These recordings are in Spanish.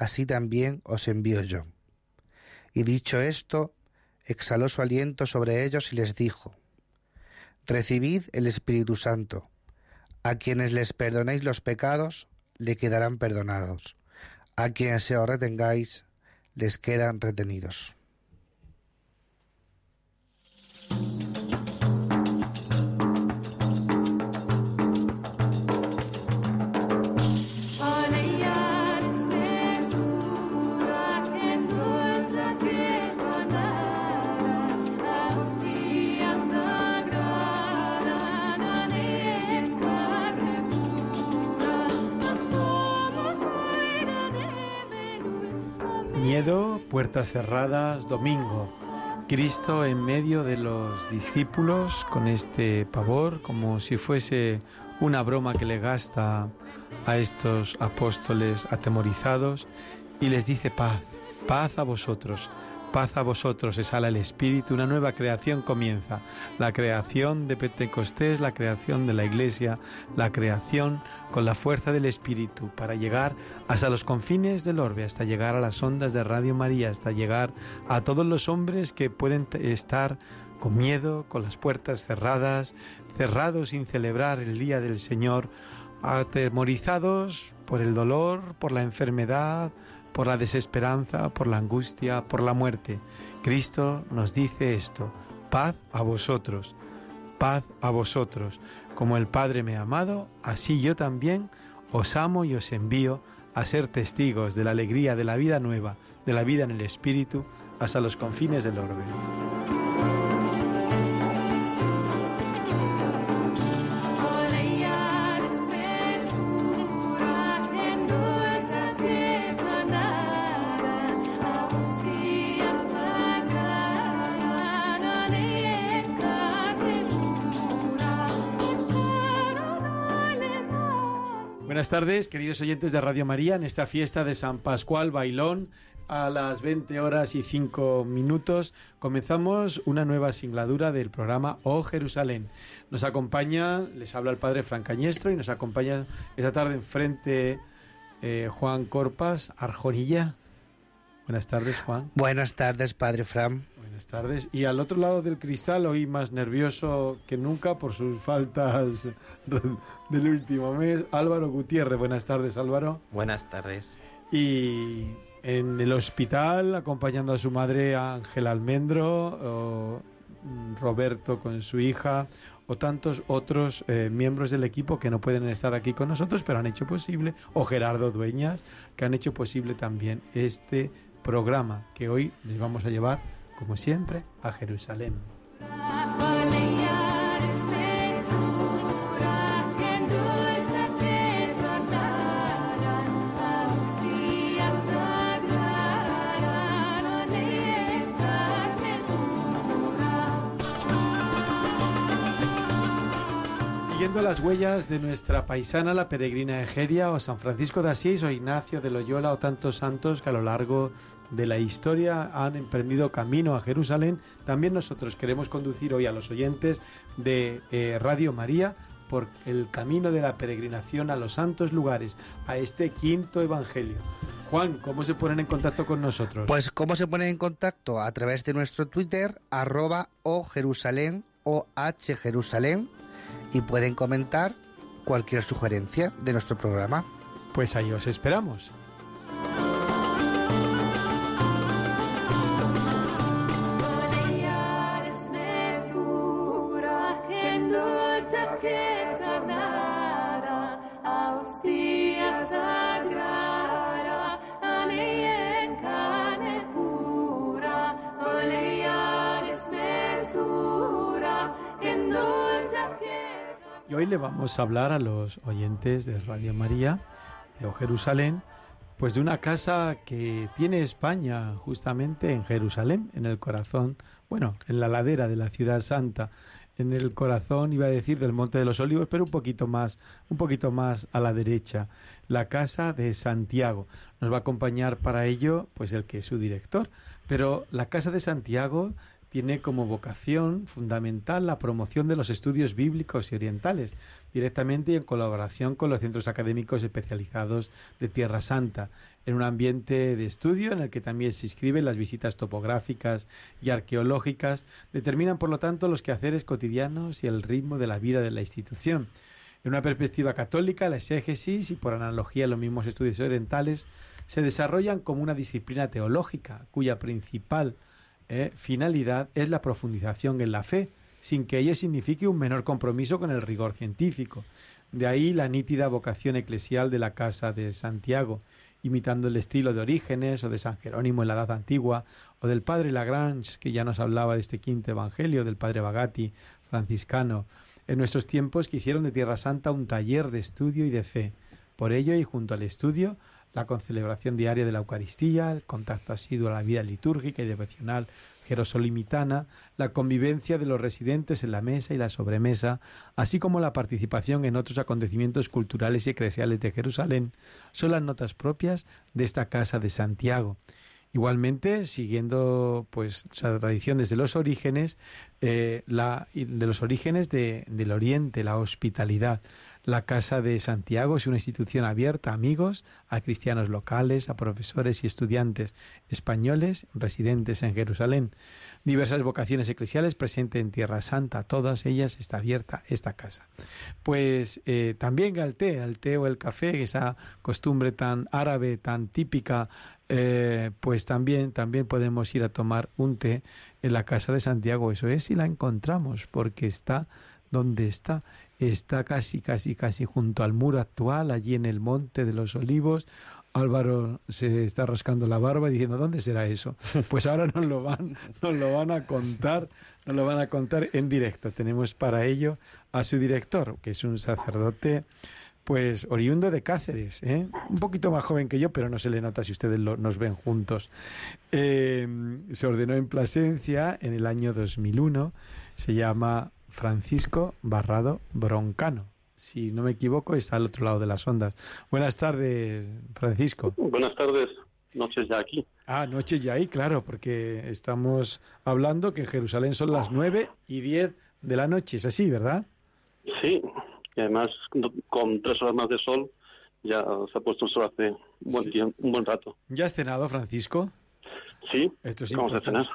así también os envío yo. Y dicho esto, exhaló su aliento sobre ellos y les dijo, Recibid el Espíritu Santo. A quienes les perdonéis los pecados, le quedarán perdonados. A quienes se os retengáis, les quedan retenidos. Puertas cerradas, domingo. Cristo en medio de los discípulos con este pavor, como si fuese una broma que le gasta a estos apóstoles atemorizados, y les dice paz, paz a vosotros. Paz a vosotros, exhala el Espíritu, una nueva creación comienza. La creación de Pentecostés, la creación de la Iglesia, la creación con la fuerza del Espíritu para llegar hasta los confines del orbe, hasta llegar a las ondas de Radio María, hasta llegar a todos los hombres que pueden estar con miedo, con las puertas cerradas, cerrados sin celebrar el día del Señor, atemorizados por el dolor, por la enfermedad, por la desesperanza, por la angustia, por la muerte. Cristo nos dice esto, paz a vosotros, paz a vosotros. Como el Padre me ha amado, así yo también os amo y os envío a ser testigos de la alegría de la vida nueva, de la vida en el Espíritu, hasta los confines del orbe. Buenas tardes, queridos oyentes de Radio María, en esta fiesta de San Pascual Bailón, a las 20 horas y 5 minutos, comenzamos una nueva singladura del programa Oh Jerusalén. Nos acompaña, les habla el padre Francañestro y nos acompaña esta tarde enfrente eh, Juan Corpas, Arjonilla. Buenas tardes, Juan. Buenas tardes, padre Fran. Buenas tardes. Y al otro lado del cristal, hoy más nervioso que nunca por sus faltas del último mes, Álvaro Gutiérrez. Buenas tardes, Álvaro. Buenas tardes. Y en el hospital, acompañando a su madre Ángela Almendro, o Roberto con su hija, o tantos otros eh, miembros del equipo que no pueden estar aquí con nosotros, pero han hecho posible, o Gerardo Dueñas, que han hecho posible también este programa que hoy les vamos a llevar, como siempre, a Jerusalén. Las huellas de nuestra paisana, la peregrina Egeria, o San Francisco de Asís, o Ignacio de Loyola, o tantos santos que a lo largo de la historia han emprendido camino a Jerusalén, también nosotros queremos conducir hoy a los oyentes de eh, Radio María por el camino de la peregrinación a los santos lugares, a este quinto evangelio. Juan, ¿cómo se ponen en contacto con nosotros? Pues cómo se ponen en contacto a través de nuestro Twitter, arroba o Jerusalén o H Jerusalén y pueden comentar cualquier sugerencia de nuestro programa. Pues ahí os esperamos. Le vamos a hablar a los oyentes de Radio María de Jerusalén, pues de una casa que tiene España justamente en Jerusalén, en el corazón, bueno, en la ladera de la ciudad santa, en el corazón, iba a decir, del Monte de los Olivos, pero un poquito más, un poquito más a la derecha, la casa de Santiago. Nos va a acompañar para ello, pues el que es su director. Pero la casa de Santiago tiene como vocación fundamental la promoción de los estudios bíblicos y orientales, directamente y en colaboración con los centros académicos especializados de Tierra Santa, en un ambiente de estudio en el que también se inscriben las visitas topográficas y arqueológicas, determinan por lo tanto los quehaceres cotidianos y el ritmo de la vida de la institución. En una perspectiva católica, la exégesis y por analogía los mismos estudios orientales se desarrollan como una disciplina teológica cuya principal eh, finalidad es la profundización en la fe, sin que ello signifique un menor compromiso con el rigor científico. De ahí la nítida vocación eclesial de la Casa de Santiago, imitando el estilo de Orígenes o de San Jerónimo en la Edad Antigua, o del padre Lagrange, que ya nos hablaba de este quinto evangelio, del padre Bagatti, franciscano, en nuestros tiempos que hicieron de Tierra Santa un taller de estudio y de fe. Por ello, y junto al estudio, la concelebración diaria de la Eucaristía, el contacto asiduo a la vida litúrgica y devocional jerosolimitana, la convivencia de los residentes en la mesa y la sobremesa, así como la participación en otros acontecimientos culturales y eclesiales de Jerusalén, son las notas propias de esta casa de Santiago. Igualmente, siguiendo pues la tradición desde los orígenes, eh, la, de los orígenes del Oriente, la hospitalidad, la Casa de Santiago es una institución abierta a amigos, a cristianos locales, a profesores y estudiantes españoles residentes en Jerusalén. Diversas vocaciones eclesiales presentes en Tierra Santa, todas ellas está abierta esta casa. Pues eh, también al té, al té o el café, esa costumbre tan árabe, tan típica, eh, pues también, también podemos ir a tomar un té en la casa de Santiago. Eso es si la encontramos, porque está donde está está casi, casi, casi junto al muro actual, allí en el Monte de los Olivos. Álvaro se está rascando la barba diciendo, ¿dónde será eso? Pues ahora nos lo van, nos lo van a contar, nos lo van a contar en directo. Tenemos para ello a su director, que es un sacerdote, pues oriundo de Cáceres, ¿eh? un poquito más joven que yo, pero no se le nota si ustedes nos ven juntos. Eh, se ordenó en Plasencia en el año 2001, se llama Francisco Barrado Broncano. Si no me equivoco, está al otro lado de las ondas. Buenas tardes, Francisco. Buenas tardes, noches ya aquí. Ah, noches ya ahí, claro, porque estamos hablando que en Jerusalén son las nueve y diez de la noche, es así, ¿verdad? Sí, y además con tres horas más de sol ya se ha puesto el sol hace un buen, tiempo, un buen rato. ¿Ya has cenado, Francisco? Sí, Esto vamos a cenar.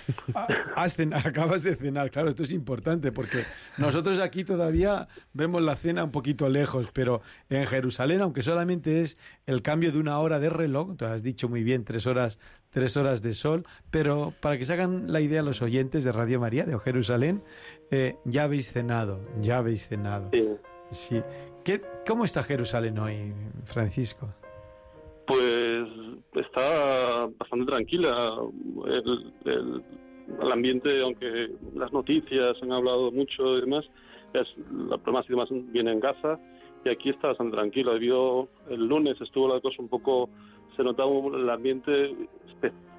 Acabas de cenar, claro, esto es importante porque nosotros aquí todavía vemos la cena un poquito lejos, pero en Jerusalén, aunque solamente es el cambio de una hora de reloj, tú has dicho muy bien, tres horas, tres horas de sol, pero para que se hagan la idea los oyentes de Radio María de Jerusalén, eh, ya habéis cenado, ya habéis cenado. Sí. ¿Qué, ¿Cómo está Jerusalén hoy, Francisco? Pues está bastante tranquila. El, ambiente, aunque las noticias han hablado mucho y demás, es, la problema más viene en Gaza y aquí está bastante tranquilo. Debido el lunes estuvo la cosa un poco, se notaba el ambiente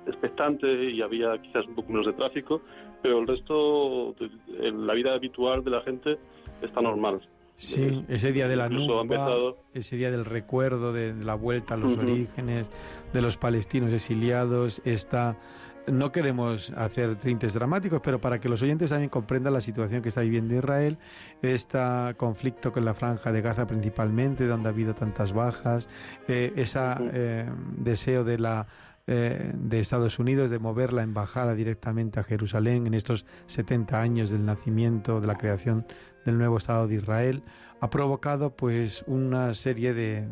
expectante y había quizás un poco menos de tráfico, pero el resto, la vida habitual de la gente está normal. Sí, ese día de la nube, ese día del recuerdo de, la vuelta a los orígenes, de los palestinos exiliados, esta... No queremos hacer trintes dramáticos, pero para que los oyentes también comprendan la situación que está viviendo Israel, este conflicto con la franja de Gaza principalmente, donde ha habido tantas bajas, eh, ese eh, deseo de la eh, de Estados Unidos de mover la embajada directamente a Jerusalén en estos 70 años del nacimiento, de la creación del nuevo Estado de Israel, ha provocado pues una serie de,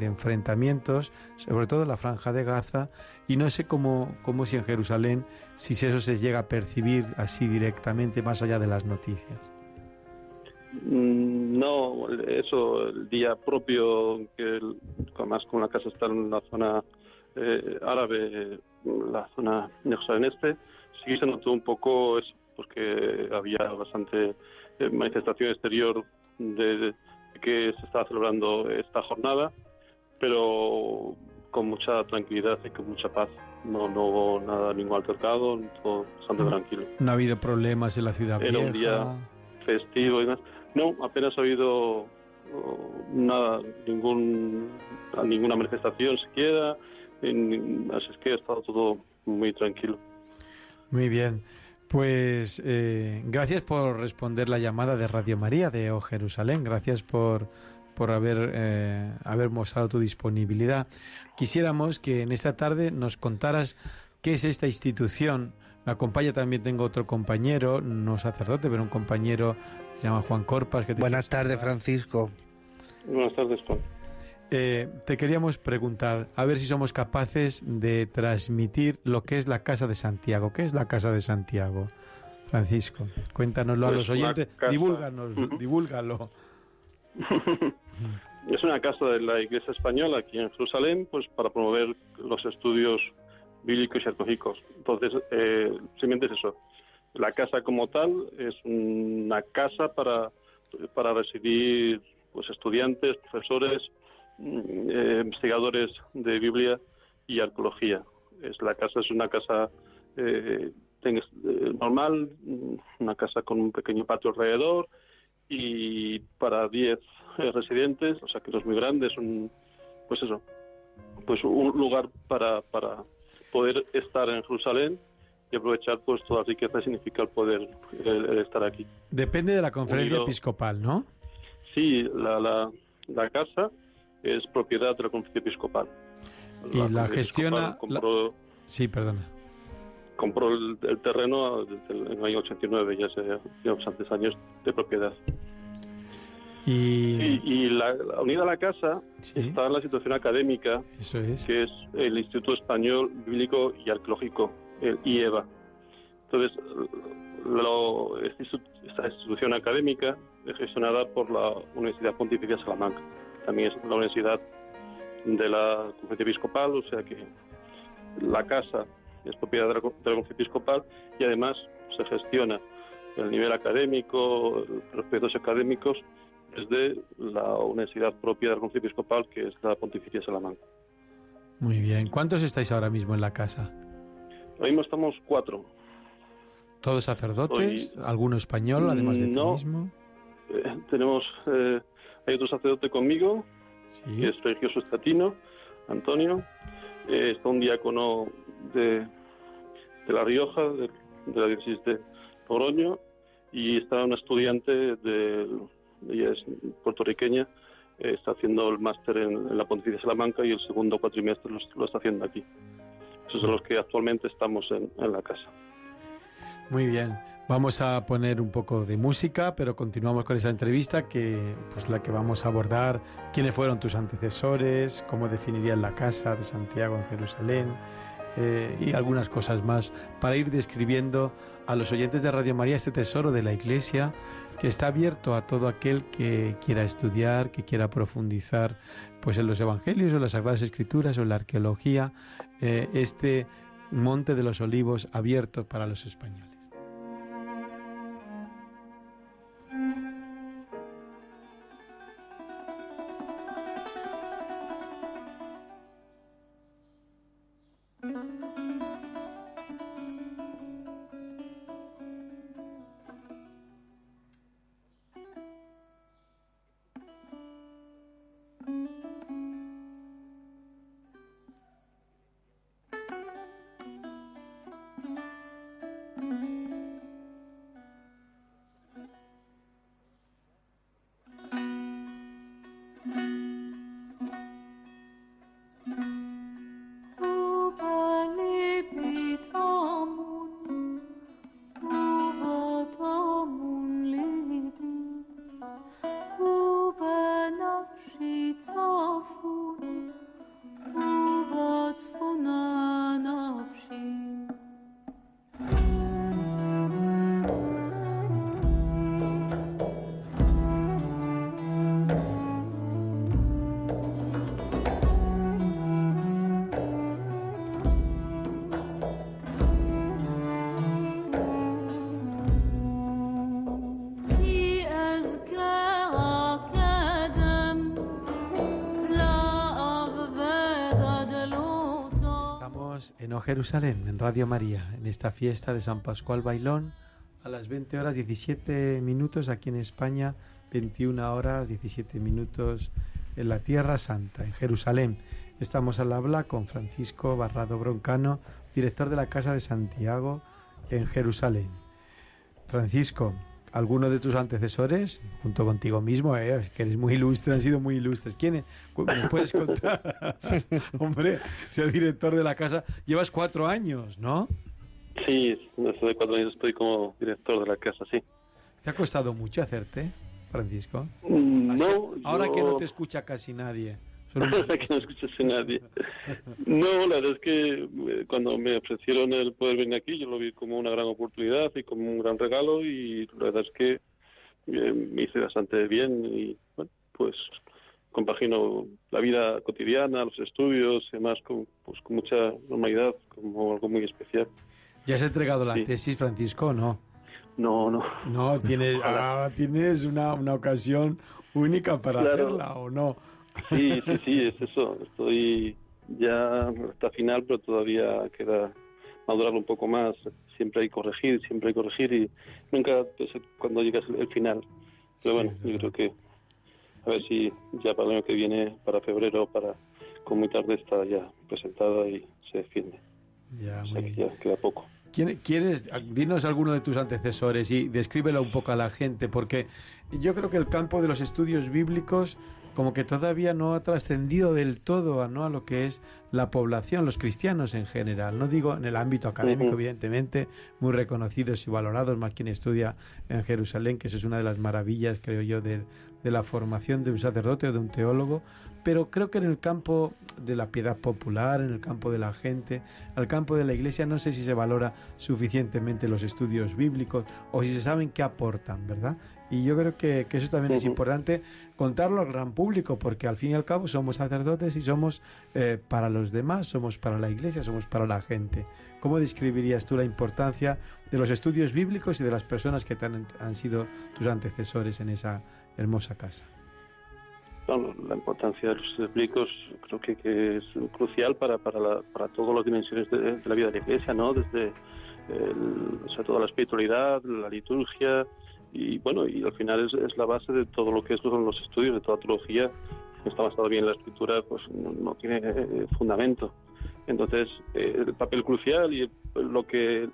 enfrentamientos, sobre todo en la franja de Gaza, y no sé cómo, cómo si en Jerusalén, si eso se llega a percibir así directamente más allá de las noticias. Mm, No, eso, el día propio, que además con la casa está en la zona eh, árabe, la zona de Jerusalén Este, sí se notó un poco eso, porque había bastante manifestación exterior de, que se estaba celebrando esta jornada, pero con mucha tranquilidad y con mucha paz. No, no hubo nada, ningún altercado, todo bastante Ah. tranquilo. No ha habido problemas en la ciudad Era vieja. un día festivo y demás. No, apenas ha habido oh, nada, ningún, ninguna manifestación siquiera, así es que ha estado todo muy tranquilo. Muy bien. Pues eh, gracias por responder la llamada de Radio María de O Jerusalén. Gracias por, por haber, eh, haber mostrado tu disponibilidad. Quisiéramos que en esta tarde nos contaras qué es esta institución. Me acompaña también, tengo otro compañero, no sacerdote, pero un compañero que se llama Juan Corpas. Que te Buenas tardes. Francisco. Buenas tardes, Juan. Eh, te queríamos preguntar, a ver si somos capaces de transmitir lo que es la Casa de Santiago. ¿Qué es la Casa de Santiago? Francisco, cuéntanoslo a Pues los oyentes, casa- divúlganos, Ujú. divúlgalo. Es una casa de la Iglesia Española aquí en Jerusalén, pues para promover los estudios bíblicos y arqueológicos. Entonces, eh, simplemente es eso. La casa como tal es una casa para, para residir pues estudiantes, profesores, eh, investigadores de Biblia y arqueología. Es la casa es una casa eh, eh, normal, una casa con un pequeño patio alrededor y para 10 eh, residentes, o sea que no es muy grande, es un, pues eso, pues un lugar para, para poder estar en Jerusalén y aprovechar pues toda la riqueza que significa el poder el- el estar aquí. Depende de la conferencia Unido. episcopal, ¿no? Sí, la, la, la casa es propiedad de la conferencia episcopal. Y la gestiona Compró, Sí, perdona. compró el, el terreno en el año 89, ya hace bastantes años de propiedad. Y, Y, y la, la- unida a la casa sí, está la situación académica, eso es. que es el Instituto Español Bíblico y Arqueológico, el IEVA. Entonces, lo- esta institución académica es gestionada por la Universidad Pontificia de Salamanca. También es la universidad de la Conferencia Episcopal, o sea que la casa es propiedad de la, Conferencia Episcopal y además se gestiona el nivel académico, los proyectos académicos desde la universidad propia de la Conferencia Episcopal, que es la Pontificia Salamanca. Muy bien. ¿Cuántos estáis ahora mismo en la casa? Ahora mismo estamos cuatro. ¿Todos sacerdotes? ¿Alguno español, además de No. mismo? Eh, tenemos, eh, hay otro sacerdote conmigo, que es religioso estatino, Antonio. Eh, está un diácono de, de La Rioja, de, de la diócesis de Logroño, y está una estudiante, de, ella es puertorriqueña, eh, está haciendo el máster en, en la Pontificia de Salamanca y el segundo cuatrimestre lo, lo está haciendo aquí. Esos son los que actualmente estamos en, en la casa. Muy bien. Vamos a poner un poco de música, pero continuamos con esta entrevista que pues la que vamos a abordar. Quiénes fueron tus antecesores, cómo definirían la casa de Santiago en Jerusalén eh, y algunas cosas más para ir describiendo a los oyentes de Radio María este tesoro de la Iglesia que está abierto a todo aquel que quiera estudiar, que quiera profundizar pues en los evangelios o las sagradas escrituras o en la arqueología, eh, este monte de los olivos abierto para los españoles. Jerusalén en Radio María, en esta fiesta de San Pascual Bailón, a las 20 horas 17 minutos aquí en España, 21 horas 17 minutos en la Tierra Santa, en Jerusalén. Estamos al habla con Francisco Barrado Broncano, director de la Casa de Santiago en Jerusalén. Francisco, alguno de tus antecesores, junto contigo mismo, eh, que eres muy ilustre, han sido muy ilustres. ¿Quién es? ¿Me puedes contar? Hombre, ser director de la casa, llevas cuatro años, ¿no? Sí, desde cuatro años estoy como director de la casa, sí. ¿Te ha costado mucho hacerte, Francisco? Mm, no. Ahora que no te escucha casi nadie. Ahora que no escucha casi nadie. No, la verdad es que eh, cuando me ofrecieron el poder venir aquí, yo lo vi como una gran oportunidad y como un gran regalo y la verdad es que eh, me hice bastante bien y bueno, pues compagino la vida cotidiana, los estudios y demás con, pues, con mucha normalidad, como algo muy especial. ¿Ya has entregado la tesis, Francisco, no? No, no. No, tienes, ah, tienes una, una ocasión única para hacerla, ¿o no? Sí, sí, sí, es eso. Estoy ya hasta final, pero todavía queda madurar un poco más. Siempre hay que corregir, siempre hay que corregir y nunca pues, cuando llegas el final. Pero bueno, yo creo que a ver si ya para el año que viene, para febrero, para como muy tarde está ya presentada y se defiende. Ya, o sea que ya queda poco. ¿Quieres, dinos alguno de tus antecesores y descríbelo un poco a la gente? Porque yo creo que el campo de los estudios bíblicos como que todavía no ha trascendido del todo ¿no? a lo que es la población, los cristianos en general. No digo en el ámbito académico, evidentemente, muy reconocidos y valorados, más quien estudia en Jerusalén, que eso es una de las maravillas, creo yo, de, de la formación de un sacerdote o de un teólogo, pero creo que en el campo de la piedad popular, en el campo de la gente, al campo de la iglesia, no sé si se valora suficientemente los estudios bíblicos o si se saben qué aportan, ¿verdad? Y yo creo que, eso también es importante contarlo al gran público, porque al fin y al cabo somos sacerdotes y somos eh, para los demás, somos para la iglesia, somos para la gente. ¿Cómo describirías tú la importancia de los estudios bíblicos y de las personas que han, han sido tus antecesores en esa hermosa casa? la importancia de los estudios bíblicos creo que, es crucial para, para, para todas las dimensiones de, la vida de la iglesia, ¿no? Desde el, sobre todo la espiritualidad, la liturgia, y bueno, y al final es, la base de todo lo que son los estudios, de toda teología, está basado bien en la escritura, pues no, tiene eh, fundamento. Entonces, eh, el papel crucial y lo que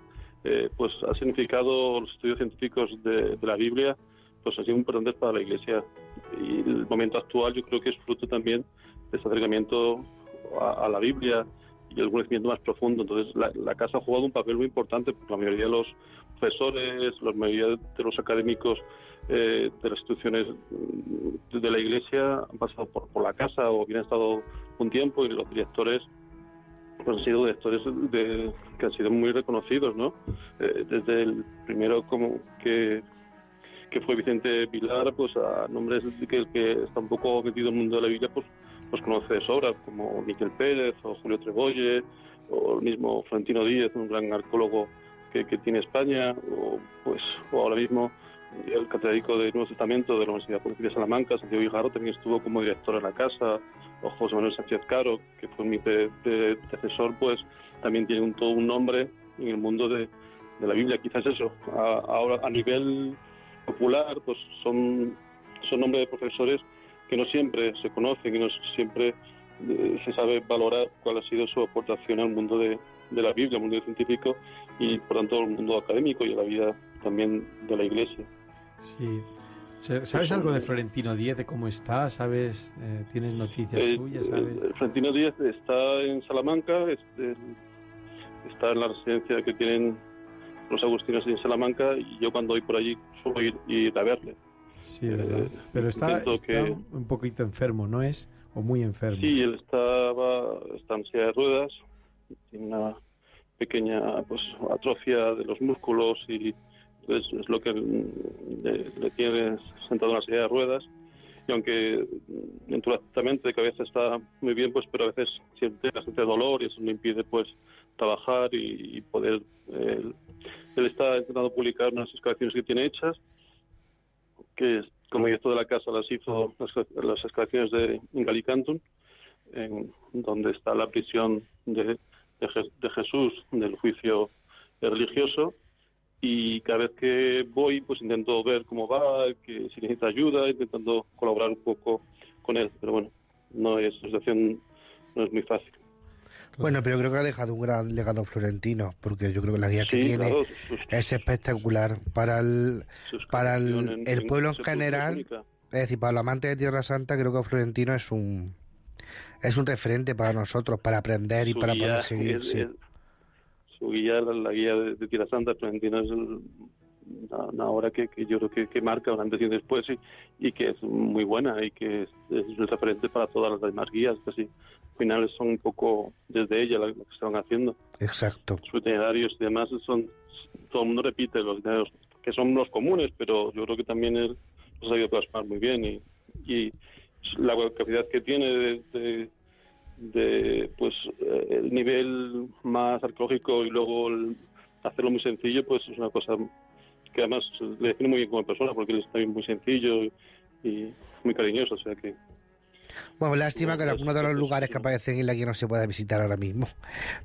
eh, pues ha significado los estudios científicos de, la Biblia, pues ha sido importante para la Iglesia. Y el momento actual yo creo que es fruto también de ese acercamiento a, la Biblia y el conocimiento más profundo. Entonces, la, la, Casa ha jugado un papel muy importante, porque la mayoría de los profesores, la mayoría de los académicos eh, de las instituciones de la Iglesia han pasado por, la casa o bien han estado un tiempo y los directores pues han sido directores de, que han sido muy reconocidos, ¿no? Eh, desde el primero como que que fue Vicente Pilar, pues a nombres que el que está un poco metido en el mundo de la Biblia, pues, pues conoce de sobra, como Miquel Pérez o Julio Trebolle, o el mismo Florentino Díez, un gran arqueólogo que, tiene España, o, pues, o ahora mismo el catedrático del Nuevo Testamento de la Universidad Pública de Salamanca, Santiago Hijaro, también estuvo como director en la casa, o José Manuel Sánchez Caro, que fue mi predecesor, pues también tiene un, todo un nombre en el mundo de, la Biblia. Quizás eso, ahora a nivel popular, pues son, son nombres de profesores que no siempre se conocen y no siempre eh, se sabe valorar cuál ha sido su aportación al mundo de, de la Biblia, al mundo científico y por tanto al mundo académico y a la vida también de la Iglesia. Sí. ¿Sabes algo de Florentino Díez, de cómo está? ¿Sabes? Eh, ¿Tienes noticias eh, suyas? Eh, Florentino Díez está en Salamanca, está en la residencia que tienen los agustinos en Salamanca y yo cuando voy por allí suelo ir, ir a verle. Sí, Pero está, un poquito enfermo, ¿no es? ¿O muy enfermo? Sí, él estaba, está en silla de ruedas, tiene una pequeña pues atrofia de los músculos y es, es lo que le, tiene sentado en la silla de ruedas. Y aunque en tu tratamiento de cabeza está muy bien pues pero a veces siente bastante dolor y eso le impide pues trabajar y, poder él, está intentando publicar unas excavaciones que tiene hechas que como director de la casa las hizo las, las excavaciones de Ingalicantun en donde está la prisión de de, Jesús del juicio religioso y cada vez que voy pues intento ver cómo va, que si necesita ayuda, intentando colaborar un poco con él, pero bueno, no es situación no es muy fácil. Bueno, pero creo que ha dejado un gran legado florentino, porque yo creo que la guía que tiene es espectacular para el para el, el pueblo en general. Es decir, para los amantes de Tierra Santa, creo que Florentino es un es un referente para nosotros, para aprender y para poder seguir. su guía, la, guía de, Tierra Santa, Florentino es una, obra que, yo creo que, marca un antes y después y, que es muy buena y que es, un referente para todas las demás guías, que al final son un poco desde ella lo que están haciendo. Exacto. Sus itinerarios y demás son, todo el mundo repite los itinerarios que son los comunes, pero yo creo que también él los ha sabido plasmar muy bien y, y la capacidad que tiene de, pues eh, el nivel más arqueológico y luego hacerlo muy sencillo pues es una cosa que además le define muy bien como persona porque él está muy sencillo y, muy cariñoso o sea que bueno, lástima que en algunos de los lugares que aparecen en la guía no se pueda visitar ahora mismo.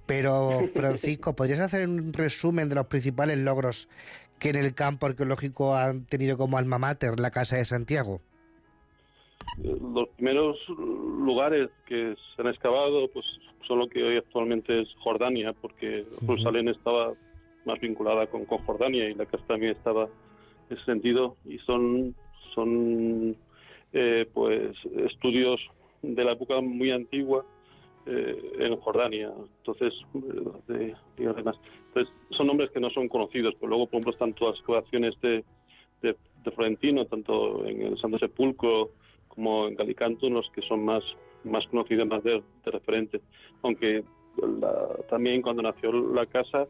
Pero, Francisco, ¿podrías hacer un resumen de los principales logros que en el campo arqueológico han tenido como alma mater la Casa de Santiago? Los primeros lugares que se han excavado pues son lo que hoy actualmente es Jordania, porque Jerusalén estaba más vinculada con, con, Jordania y la casa también estaba en ese sentido y son son eh, pues estudios de la época muy antigua eh, en Jordania entonces de, además pues son nombres que no son conocidos pero luego por ejemplo están todas las excavaciones de, de, de Florentino tanto en el Santo Sepulcro como en Galicanto, los que son más, más conocidos, más de, referente. Aunque también cuando nació la casa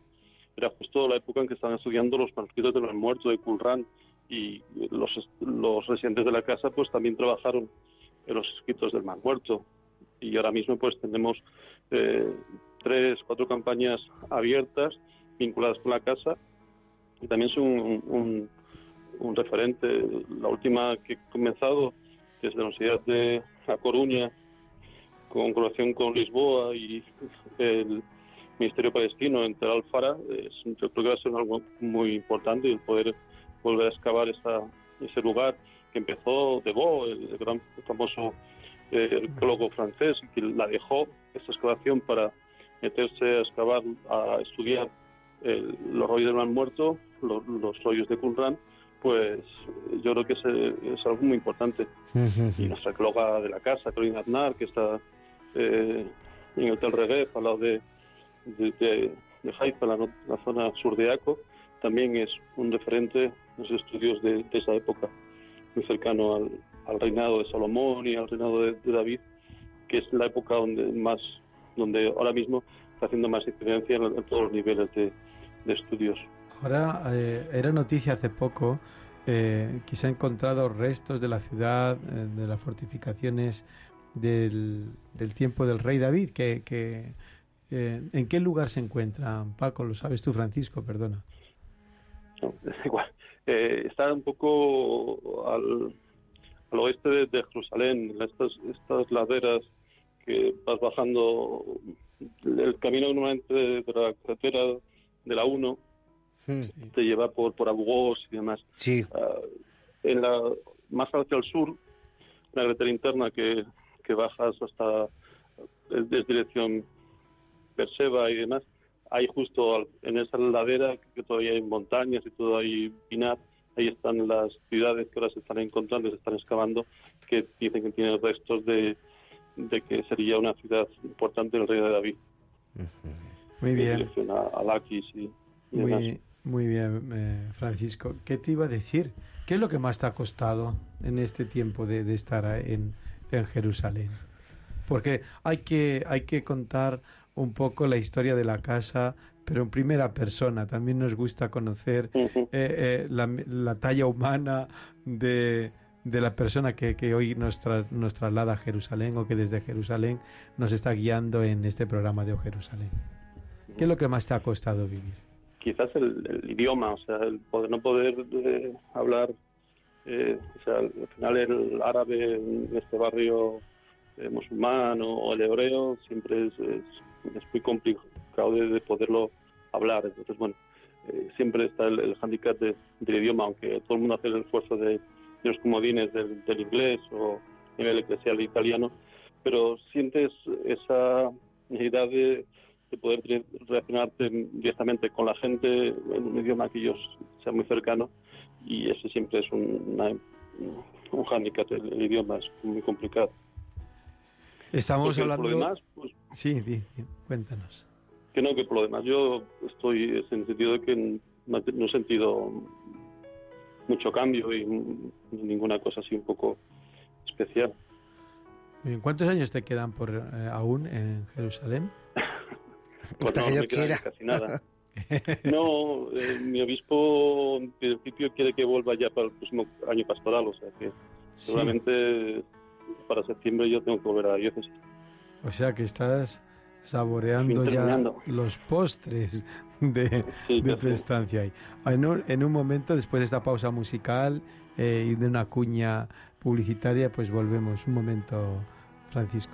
era justo la época en que estaban estudiando los manuscritos de los muertos de Qumran y los, los residentes de la casa pues también trabajaron en los escritos del Mar Muerto. Y ahora mismo pues tenemos eh, tres, cuatro campañas abiertas vinculadas con la casa y también es un, un, un referente. La última que he comenzado desde la Universidad de La Coruña, con colaboración con Lisboa y el Ministerio Palestino en Tel Alfara, yo creo que va a ser algo muy importante el poder volver a excavar esa, ese lugar que empezó de Beau, el, gran famoso eh, arqueólogo francés, que la dejó esta excavación para meterse a excavar, a estudiar los rollos del mar muerto, los, los rollos de Qumran, pues yo creo que es, algo muy importante. Y nuestra ecóloga de la casa, Carolina Aznar, que está eh, en el Hotel Reguef, al lado de, de, Haifa, la, la, zona sur de Aco, también es un referente en los estudios de, esa época, muy cercano al, reinado de Salomón y al reinado de, David, que es la época donde más, donde ahora mismo está haciendo más incidencia en todos los niveles de, estudios. Ahora, eh, era noticia hace poco eh, que se han encontrado restos de la ciudad, eh, de las fortificaciones del, tiempo del rey David. Que, que ¿En qué lugar se encuentran, Paco? Lo sabes tú, Francisco, perdona. igual. está un poco al, oeste de, Jerusalén, estas, estas laderas que vas bajando el camino normalmente de, de la carretera de la 1 Hmm. te lleva por, por Abugós y demás. Sí. Ah, en la, más hacia el sur, una carretera interna que, que bajas hasta desde dirección Perseba y demás, hay justo en esa ladera que todavía hay montañas y todo hay pinar, ahí están las ciudades que ahora se están encontrando, se están excavando, que dicen que tienen restos de, de que sería una ciudad importante del rey de David. Muy bien. A, Lakis y, Muy, muy bien, eh, Francisco. ¿Qué te iba a decir? ¿Qué es lo que más te ha costado en este tiempo de, estar en, Jerusalén? Porque hay que, hay que contar un poco la historia de la casa, pero en primera persona. También nos gusta conocer eh, eh, la, talla humana de, la persona que, hoy nos, nos, traslada a Jerusalén o que desde Jerusalén nos está guiando en este programa de O Jerusalén. ¿Qué es lo que más te ha costado vivir? Quizás el, idioma, o sea, el poder, no poder eh, hablar, eh, o sea, al final el árabe en este barrio eh, musulmán o, el hebreo siempre es, es, muy complicado de, poderlo hablar. Entonces, bueno, eh, siempre está el, el hándicap del idioma, aunque todo el mundo hace el esfuerzo de, los comodines del, del inglés o nivel eclesial italiano, pero sientes esa necesidad de, poder relacionarte directamente con la gente en un idioma que ellos sea muy cercano y ese siempre es un, un hándicap, el, idioma es muy complicado. Estamos hablando... Pues, sí, cuéntanos. Que no, que por lo demás yo estoy en el sentido de que no he sentido mucho cambio y ninguna cosa así un poco especial. ¿Cuántos años te quedan por eh, aún en Jerusalén? pues no, me queda casi nada. No, eh, mi obispo en principio quiere que vuelva ya para el próximo año pastoral, o sea que seguramente para septiembre yo tengo que volver a la diócesis. O sea que estás saboreando ya los postres de, tu estancia ahí. En un, en un, momento, después de esta pausa musical eh, y de una cuña publicitaria, pues volvemos. Un momento, Francisco.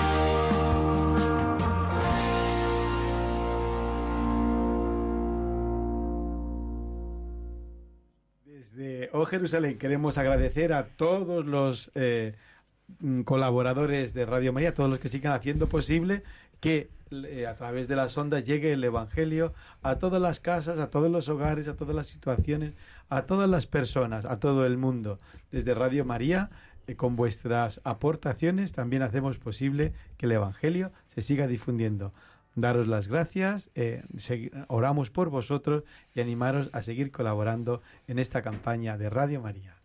Jerusalén, queremos agradecer a todos los eh, mm, colaboradores de Radio María, todos los que sigan haciendo posible que eh, a través de las ondas llegue el Evangelio a todas las casas, a todos los hogares, a todas las situaciones, a todas las personas, a todo el mundo. Desde Radio María, eh, con vuestras aportaciones, también hacemos posible que el Evangelio se siga difundiendo daros las gracias, eh, oramos por vosotros y animaros a seguir colaborando en esta campaña de Radio María.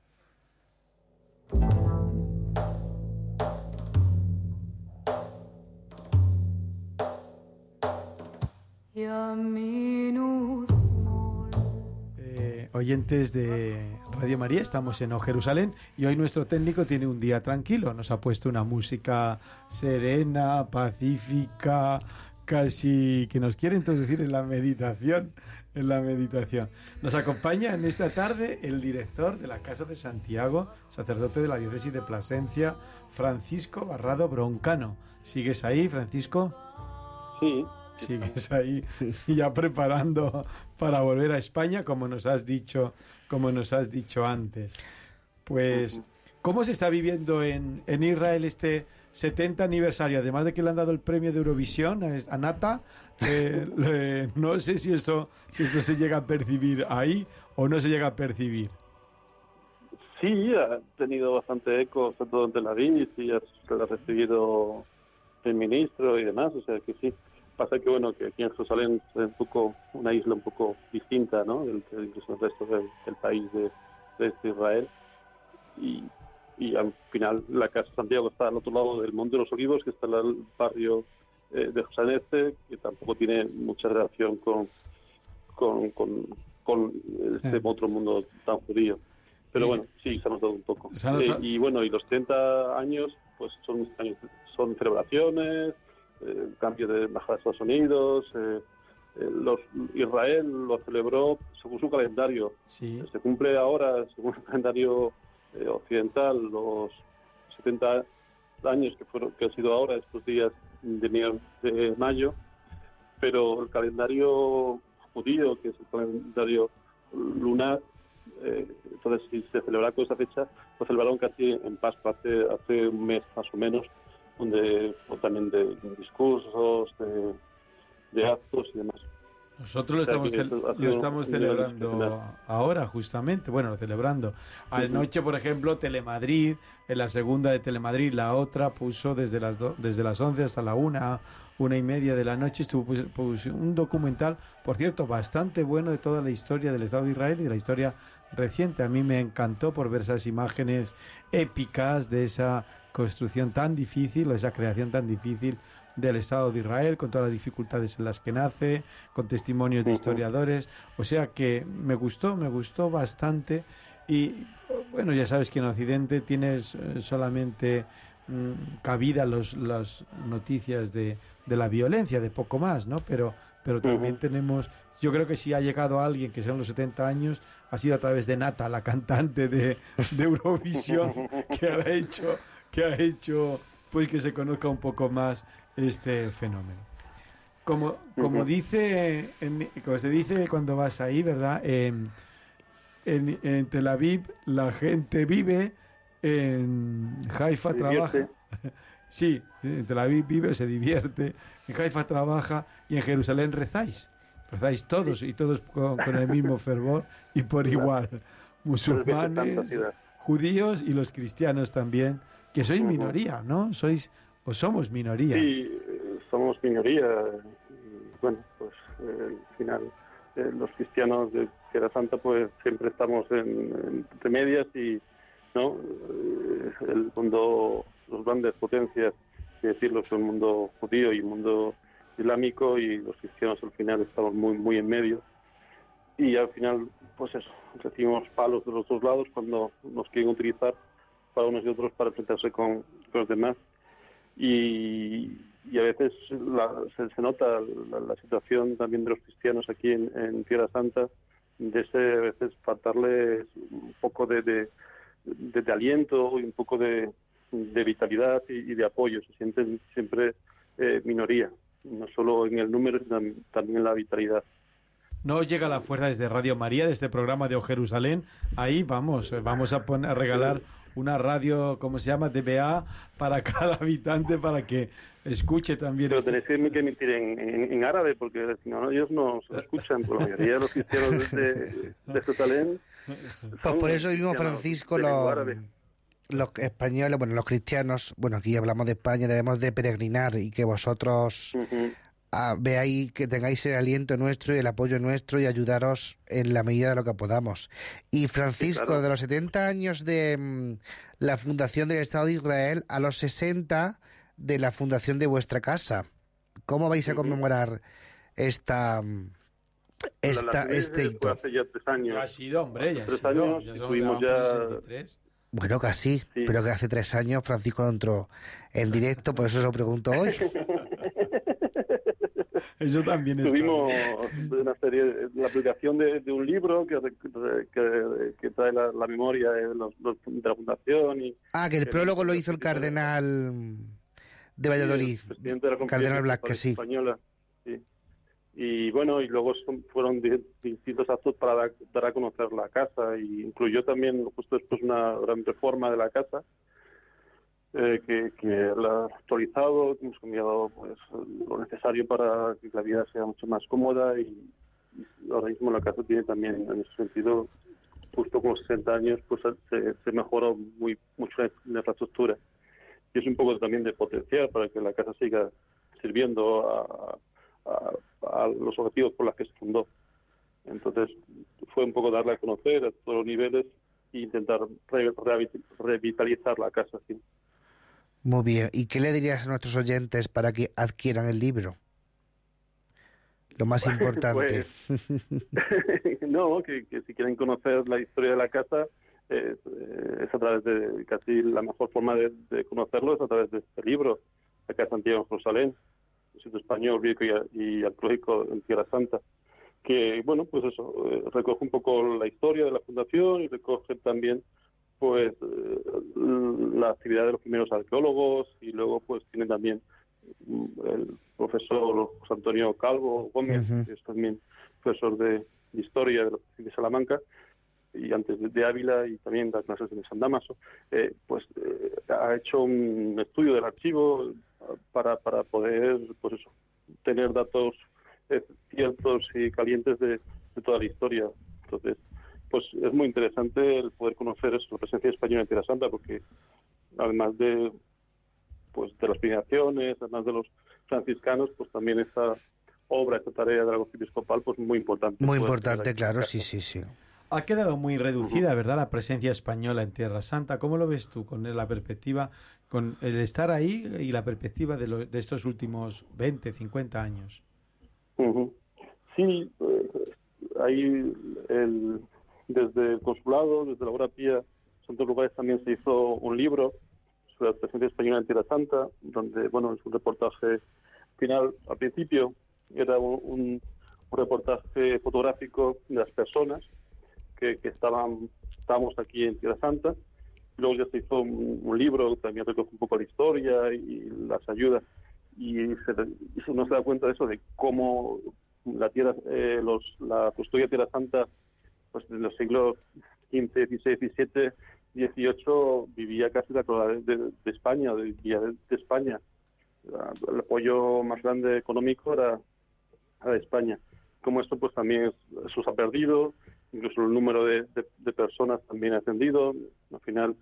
Eh, oyentes de Radio María, estamos en O Jerusalén y hoy nuestro técnico tiene un día tranquilo. Nos ha puesto una música serena, pacífica, casi que nos quiere introducir en la meditación. En la meditación. Nos acompaña en esta tarde el director de la Casa de Santiago, sacerdote de la diócesis de Plasencia, Francisco Barrado Broncano. ¿Sigues ahí, Francisco? Sí. Sigues ahí ya preparando para volver a España, como nos has dicho, como nos has dicho antes. Pues, ¿cómo se está viviendo en, en Israel este 70 aniversario? Además de que le han dado el premio de Eurovisión a Nata, eh, le- no sé si esto, si esto se llega a percibir ahí o no se llega a percibir. Sí, ha tenido bastante eco, sobre todo en Tel Aviv, y ha, ha recibido el ministro y demás, o sea que sí. Pasa que, bueno, que aquí en Jerusalén es un poco una isla un poco distinta, ¿no?, del, incluso del resto del, del país de, de este Israel. Y, y al final la Casa de Santiago está al otro lado del Monte de los Olivos, que está en el barrio eh, de Jerusalén Este, que tampoco tiene mucha relación con, con, con, con este Eh. otro mundo tan judío. Pero bueno, sí, se ha notado un poco. Notado- Eh, y bueno, y los 30 años, pues son son celebraciones, eh, cambio de embajada de Estados Unidos, eh, los, Israel lo celebró según su calendario. Sí. Se cumple ahora, según el calendario eh, occidental, los 70 años que fueron que han sido ahora, estos días de, mayo, pero el calendario judío, que es el calendario lunar, eh, entonces si se celebra con esa fecha, lo celebraron casi en Pascua, hace, hace un mes más o menos, donde fue también de discursos, de actos y demás. Nosotros lo estamos, lo estamos celebrando ahora, justamente. Bueno, celebrando. Ujú. Anoche, por ejemplo, Telemadrid, en la segunda de Telemadrid, la otra puso desde las, do- desde las 11 hasta la una, una y media de la noche, estuvo pues, un documental, por cierto, bastante bueno de toda la historia del Estado de Israel y de la historia reciente. A mí me encantó por ver esas imágenes épicas de esa construcción tan difícil, o esa creación tan difícil del Estado de Israel, con todas las dificultades en las que nace, con testimonios de historiadores. O sea que me gustó, me gustó bastante. Y bueno, ya sabes que en Occidente tienes eh, solamente mm, cabida los, las noticias de, de la violencia, de poco más, ¿no? Pero, pero también tenemos, yo creo que si ha llegado alguien que son los 70 años, ha sido a través de Nata, la cantante de, de Eurovisión, que ha hecho, que ha hecho pues que se conozca un poco más este fenómeno. Como, como dice, en- como se dice cuando vas ahí, ¿verdad? En, en, en Tel Aviv la gente vive, en Haifa Se trabaja. Sí, en Tel Aviv vive, se divierte, en Haifa trabaja y en Jerusalén rezáis. Rezáis todos y todos con, con el mismo fervor y por igual. Veces tanta Musulmanes, judíos y los cristianos también, que sois minoría, ¿no? Sois o somos minoría. Sí, somos minoría. bueno, pues eh, al final eh, los cristianos de Tierra Santa pues siempre estamos en, entre medias y no Eh, el mundo, los grandes potencias, es decirlo, son el mundo judío y el mundo islámico y los cristianos al final estamos muy muy en medio y al final pues eso recibimos palos de los dos lados cuando nos quieren utilizar para unos y otros para enfrentarse con los demás y, y a veces la- se, se nota la, la situación también de los cristianos aquí en, en Tierra Santa de ese a veces faltarles un poco de, de, de- de aliento y un poco de, vitalidad y, y de apoyo se sienten siempre eh, minoría no solo en el número sino tam- también en la vitalidad No llega la fuerza desde Radio María, de este programa de O Jerusalén. Ahí vamos, vamos a, poner, a regalar una radio, ¿cómo se llama? DBA para cada habitante para que escuche también. pero este- tenéis que que emitir en, en, en árabe porque si no ellos no se escuchan por la mayoría de los cristianos de, de Jerusalén Pues por eso mismo, Francisco, lengua los, árabe. los españoles, bueno, los cristianos, bueno, aquí hablamos de España, debemos de peregrinar y que vosotros. Ah, veáis, que tengáis el aliento nuestro y el apoyo nuestro y ayudaros en la medida de lo que podamos. Y Francisco, claro. de los 70 años de mm, la fundación del Estado de Israel a los 60 de la fundación de vuestra casa, ¿cómo vais a conmemorar esta, esta, este hito. Hace ya tres años. Ha sido, hombre, ya ha Tres sido. años Ya ya- 63. Bueno, casi, Sí. pero que hace tres años Francisco no entró en directo, por eso se lo pregunto hoy. Eso también es. Tuvimos una serie, la publicación de, de un libro que, que, que trae la, la memoria de, los, los- de la fundación y Ah, que el prólogo lo hizo el cardenal de Valladolid, el presidente de la cardenal sí. española. sí. Y bueno, y luego son- fueron di- distintos actos para dar, dar a conocer la casa y incluyó también justo después una gran reforma de la casa eh, que, la ha actualizado, que hemos cambiado pues lo necesario para que la vida sea mucho más cómoda y, ahora mismo la casa tiene también en ese sentido justo con los 60 años pues se, se mejoró muy mucho la infraestructura y es un poco también de potenciar para que la casa siga sirviendo a, a- los objetivos por los que se fundó. Entonces fue un poco darle a conocer a todos los niveles e intentar revitalizar la casa. ¿sí? Muy bien. ¿Y qué le dirías a nuestros oyentes para que adquieran el libro? Lo más importante. no, que, que si quieren conocer la historia de la casa, eh, eh, es a través de casi la mejor forma de, de conocerlo es a través de este libro, La Casa Antigua en Jerusalén, un sitio español, bíblico y, y arqueológico en Tierra Santa, que, bueno, pues eso, eh, recoge un poco la historia de la fundación y recoge también pues eh, la actividad de los primeros arqueólogos y luego pues tiene también mm, el profesor José Antonio Calvo Gómez, que es también profesor de, de historia de, la- de Salamanca y antes de, de Ávila y también da clases en San Damaso, eh, pues eh, ha hecho un estudio del archivo para, para poder pues eso, tener datos eh, ciertos y calientes de, de toda la historia. Entonces, pues es muy interesante el poder conocer la presencia española en Tierra Santa, porque además de pues de las peregrinaciones, además de los franciscanos, pues también esta obra, esta tarea de la Episcopal, pues muy importante. Muy importante, claro, sí, sí, sí. Ha quedado muy reducida, ¿verdad? La presencia española en Tierra Santa. ¿Cómo lo ves tú con la perspectiva, con el estar ahí y la perspectiva de, lo- de estos últimos 20, 50 años? Sí, eh, ahí el, desde el consulado, desde la obra pía, en tantos lugares también se hizo un libro sobre la presencia española en Tierra Santa, donde, bueno, es un reportaje final, al principio era un, reportaje fotográfico de las personas que, estaban, estábamos aquí en Tierra Santa, luego ya se hizo un, libro, también recoge un poco la historia y las ayudas. Y, se, uno se da cuenta de eso, de cómo la tierra, eh, los, la custodia de Tierra Santa, pues en los siglos XV, XVI, XVII, XVIII vivía casi la cola de, de- España, de, de, de España. El apoyo más grande económico era, de España. Como esto, pues también es- eso se ha perdido, incluso el número de, de- personas también ha ascendido. Al final,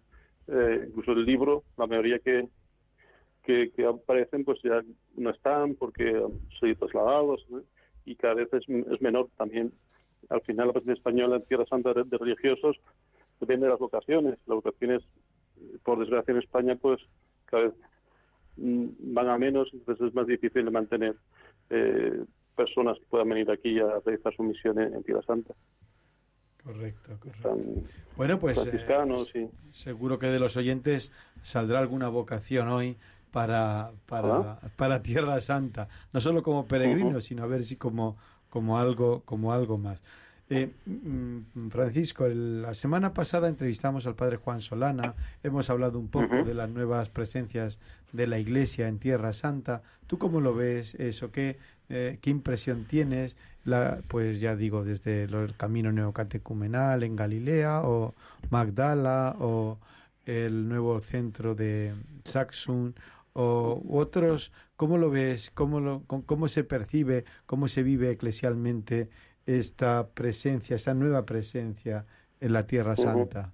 eh, incluso el libro, la mayoría que, que, aparecen pues ya no están porque han sido trasladados ¿no? y cada vez es menor también. Al final la presencia española en Tierra Santa de, de religiosos depende de las vocaciones. Las vocaciones, por desgracia en España, pues cada vez mm, van a menos, entonces es más difícil de mantener eh, personas que puedan venir aquí a realizar su misión en, en Tierra Santa. Correcto, correcto. Están Bueno, pues eh, seguro que de los oyentes saldrá alguna vocación hoy para, para, para Tierra Santa, no solo como peregrinos, sino a ver si como, como, algo, como algo más. Eh, mm, Francisco, el- la semana pasada entrevistamos al padre Juan Solana, hemos hablado un poco de las nuevas presencias de la Iglesia en Tierra Santa. ¿Tú cómo lo ves eso? ¿Qué, eh, qué impresión tienes? La, pues ya digo, desde el camino neocatecumenal en Galilea o Magdala o el nuevo centro de Saxon o otros, ¿cómo lo ves? ¿Cómo, lo, cómo, se percibe, cómo se vive eclesialmente esta presencia, esta nueva presencia en la Tierra. Santa?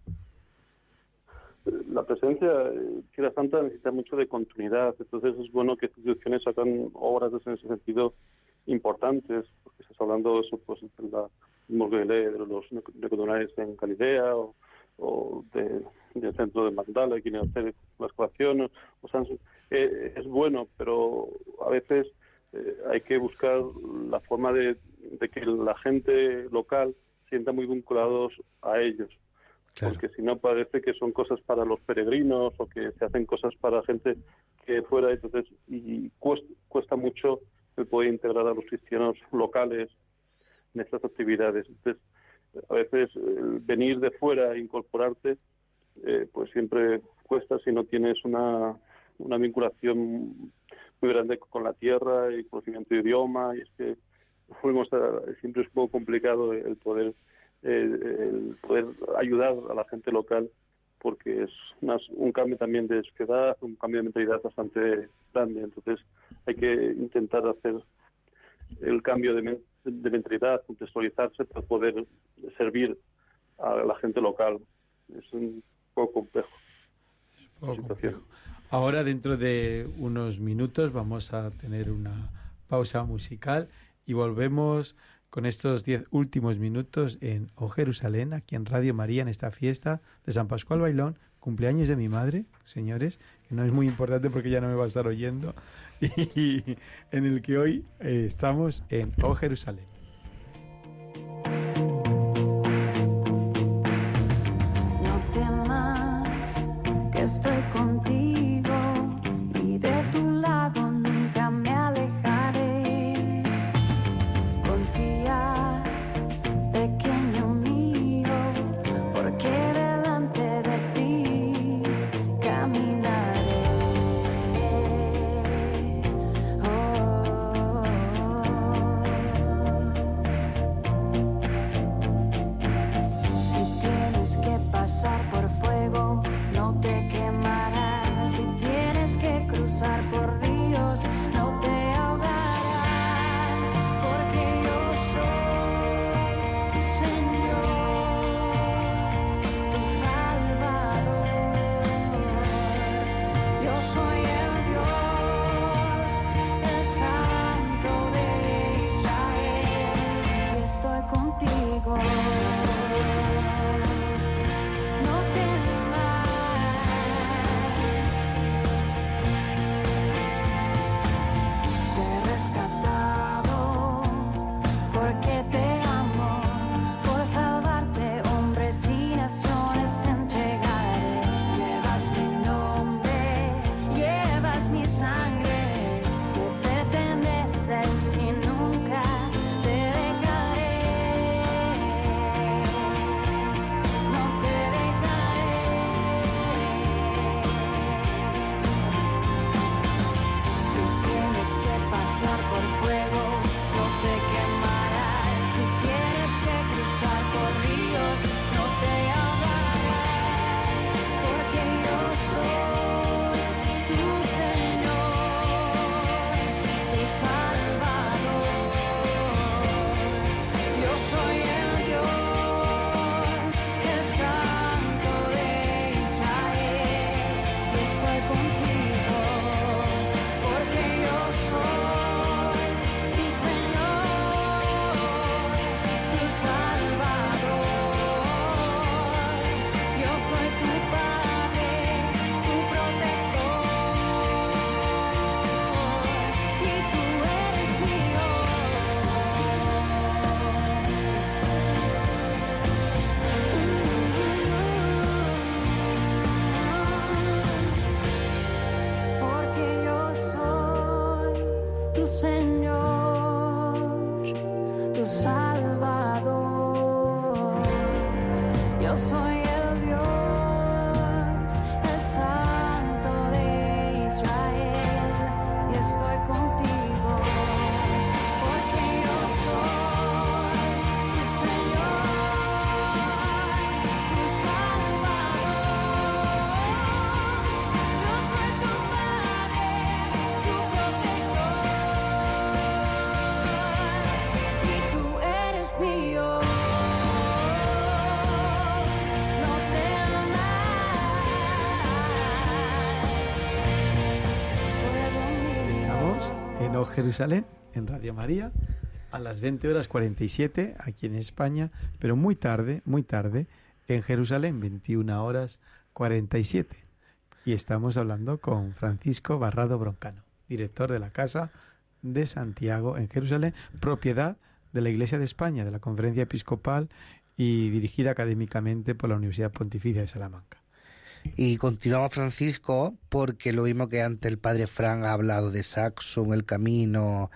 la presencia en Tierra Santa necesita mucho de continuidad, entonces es bueno que instituciones sacan obras en ese sentido importantes, porque estás hablando de eso, pues, de la de los neocodonales en Galilea, o, o de- del centro de Magdala, que quieren hacer la excavación, o sea, eh, es bueno, pero a veces eh, hay que buscar la forma de, que la gente local sienta muy vinculados a ellos. Porque si no parece que son cosas para los peregrinos o que se hacen cosas para gente que fuera, entonces, y cuesta, cuesta mucho el poder integrar a los cristianos locales en estas actividades. Entonces, a veces venir de fuera e incorporarte, eh, pues siempre cuesta si no tienes una, una vinculación muy grande con la tierra y conocimiento de idioma. Y es que fuimos siempre es un poco complicado el poder, el poder ayudar a la gente local porque es un cambio también de sociedad, un cambio de mentalidad bastante grande. Entonces hay que intentar hacer el cambio de, de mentalidad, contextualizarse para poder servir a la gente local. Es un poco complejo. Ahora, dentro de unos minutos, vamos a tener una pausa musical y volvemos con estos diez últimos minutos en O Jerusalén, aquí en Radio María, en esta fiesta de San Pascual Bailón, cumpleaños de mi madre, señores, que no es muy importante porque ya no me va a estar oyendo, y en el que hoy eh, estamos en O Jerusalén. Jerusalén, en Radio María, a las 20 horas 47 aquí en España, pero muy tarde, muy tarde en Jerusalén, 21 horas 47. Y estamos hablando con Francisco Barrado Broncano, director de la casa de Santiago en Jerusalén, propiedad de la Iglesia de España, de la Conferencia Episcopal y dirigida académicamente por la Universidad Pontificia de Salamanca. Y continuamos, Francisco, porque lo mismo que antes el padre Fran ha hablado de Saxon, el camino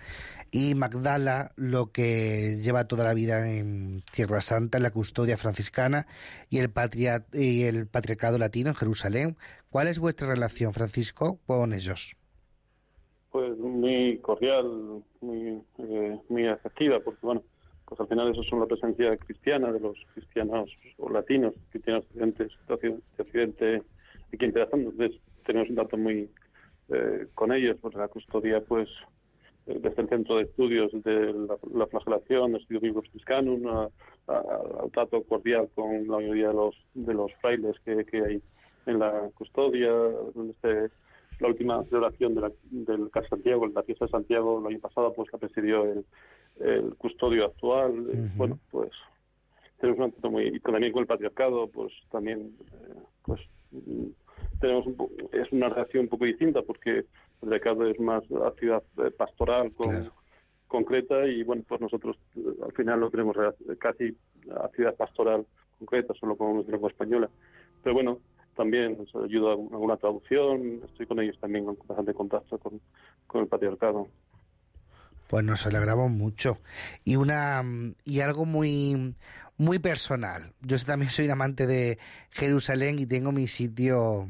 y Magdala, lo que lleva toda la vida en Tierra Santa, en la custodia franciscana y el, patria, y el patriarcado latino en Jerusalén. ¿Cuál es vuestra relación, Francisco, con ellos? Pues muy cordial, muy, eh, muy afectiva, porque bueno, pues al final eso son la presencia cristiana de los cristianos o latinos, cristianos de Occidente- de Occidente aquí Santa. Entonces tenemos un dato muy eh, con ellos, pues la custodia pues eh, desde el centro de estudios de la, la flagelación, estudio bíblico franciscano, una- a- a- un trato cordial con la mayoría de los de los frailes que, que hay en la custodia, este, la última celebración de la, del Cas Santiago, la fiesta de Santiago el año pasado, pues la presidió el, el custodio actual. Eh. Bueno, pues tenemos un trato muy y también con el patriarcado, pues también eh, pues mm, tenemos un po- es una relación un poco distinta porque el patriarcado es más actividad eh, pastoral con, Claro. concreta y bueno pues nosotros al final no tenemos casi actividad pastoral concreta solo con nuestra lengua española pero bueno también nos ayuda a alguna traducción estoy con ellos también en bastante contacto con, con el patriarcado Pues nos alegramos mucho. Y una mm, y algo muy muy personal. Yo también soy un amante de Jerusalén y tengo mi sitio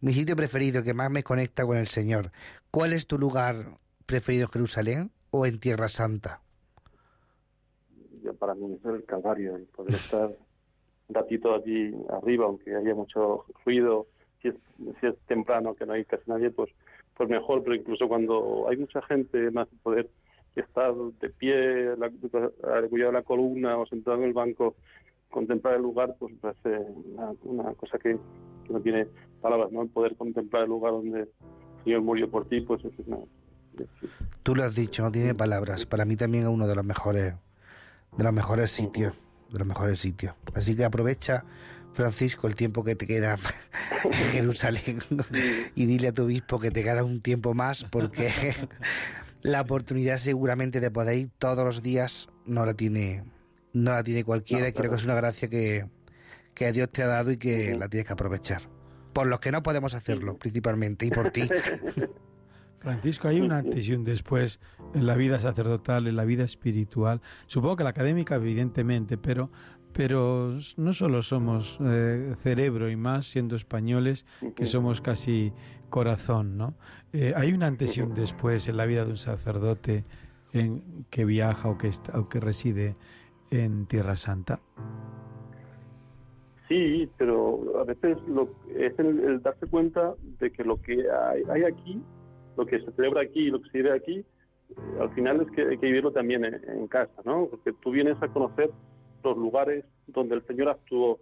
mi sitio preferido que más me conecta con el Señor. ¿Cuál es tu lugar preferido en Jerusalén o en Tierra Santa? ya para mí es el calvario el poder estar un ratito allí arriba aunque haya mucho ruido si es, si es temprano que no hay casi nadie pues pues mejor pero incluso cuando hay mucha gente más poder estar de pie la, apoyado en la columna o sentado en el banco contemplar el lugar pues parece una, cosa que, que no tiene palabras no el poder contemplar el lugar donde el Señor murió por ti pues es una Tú lo has dicho, no tiene palabras. Para mí también es uno de los mejores de los mejores sitios, de los mejores sitios. Así que aprovecha Francisco el tiempo que te queda en Jerusalén y dile a tu obispo que te queda un tiempo más porque la oportunidad seguramente de poder ir todos los días no la tiene no la tiene cualquiera No, y creo claro. que es una gracia que, que Dios te ha dado y que la tienes que aprovechar. Por los que no podemos hacerlo, principalmente, y por ti. Francisco, hay un antes y un después en la vida sacerdotal, en la vida espiritual. Supongo que la académica, evidentemente, pero, pero no solo somos eh, cerebro y más siendo españoles, que somos casi corazón, ¿no? Eh, hay un antes y un después en la vida de un sacerdote en, que viaja o que, está, o que reside en Tierra Santa. Sí, pero a veces lo, es el, el darse cuenta de que lo que hay, hay aquí, lo que se celebra aquí y lo que se vive aquí, eh, al final es que hay que vivirlo también en, en casa, ¿no? Porque tú vienes a conocer los lugares donde el Señor actuó.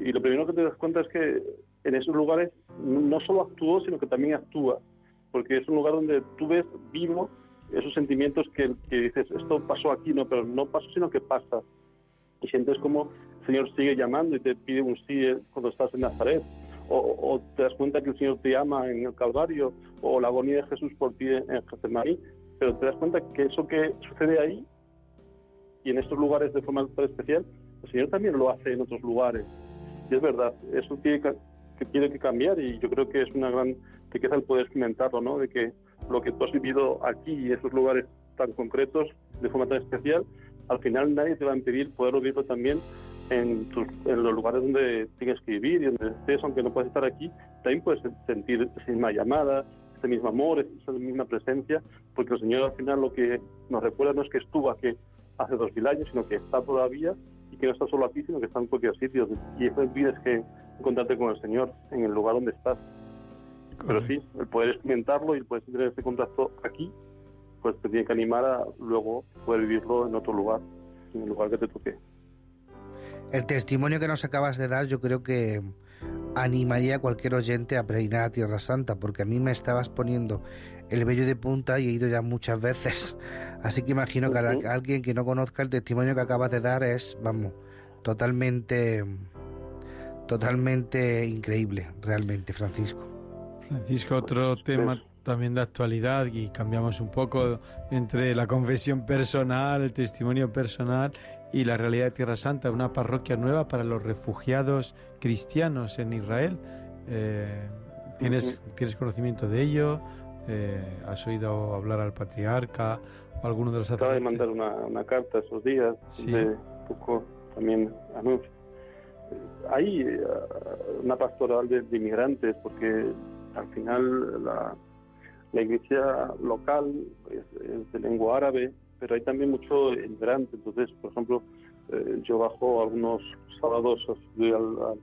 Y lo primero que te das cuenta es que en esos lugares no solo actuó, sino que también actúa. Porque es un lugar donde tú ves vivo esos sentimientos que, que dices, esto pasó aquí, no, pero no pasó, sino que pasa y sientes como el Señor sigue llamando y te pide un sí eh, cuando estás en Nazaret, o, o te das cuenta que el Señor te ama en el Calvario, o la agonía de Jesús por ti en Getsemaní, pero te das cuenta que eso que sucede ahí y en estos lugares de forma tan especial, el Señor también lo hace en otros lugares. Y es verdad, eso tiene que, que tiene que cambiar y yo creo que es una gran riqueza el poder experimentarlo, ¿no? De que lo que tú has vivido aquí y esos lugares tan concretos, de forma tan especial, al final nadie te va a impedir poder vivirlo también en, en los lugares donde tienes que vivir y donde estés, aunque no puedas estar aquí, también puedes sentir esa misma llamada, ese mismo amor, esa misma presencia, porque el Señor al final lo que nos recuerda no es que estuvo aquí hace dos mil años, sino que está todavía y que no está solo aquí, sino que está en cualquier sitio. Y eso tienes que encontrarte con el Señor en el lugar donde estás. Pero sí, el poder experimentarlo y el poder tener ese contacto aquí, pues te tiene que animar a luego poder vivirlo en otro lugar, en el lugar que te toque. El testimonio que nos acabas de dar yo creo que animaría a cualquier oyente a peregrinar a Tierra Santa, porque a mí me estabas poniendo el vello de punta y he ido ya muchas veces. Así que imagino que a alguien que no conozca el testimonio que acabas de dar es, vamos, totalmente, totalmente increíble, realmente, Francisco. Francisco, otro Pues, tema también de actualidad y cambiamos un poco entre la confesión personal, el testimonio personal y la realidad de Tierra Santa, una parroquia nueva para los refugiados cristianos en Israel. Eh, ¿tienes, ¿Tienes conocimiento de ello? Eh, ¿Has oído hablar al patriarca o alguno de los Acaba de mandar una, una carta esos días, Sí. de poco también anuncio. Eh, Hay eh, una pastoral de, de inmigrantes, porque al final la, la iglesia local es, es de lengua árabe, pero hay también mucho inmigrante. Entonces, por ejemplo, eh, yo bajo algunos sábados al, al,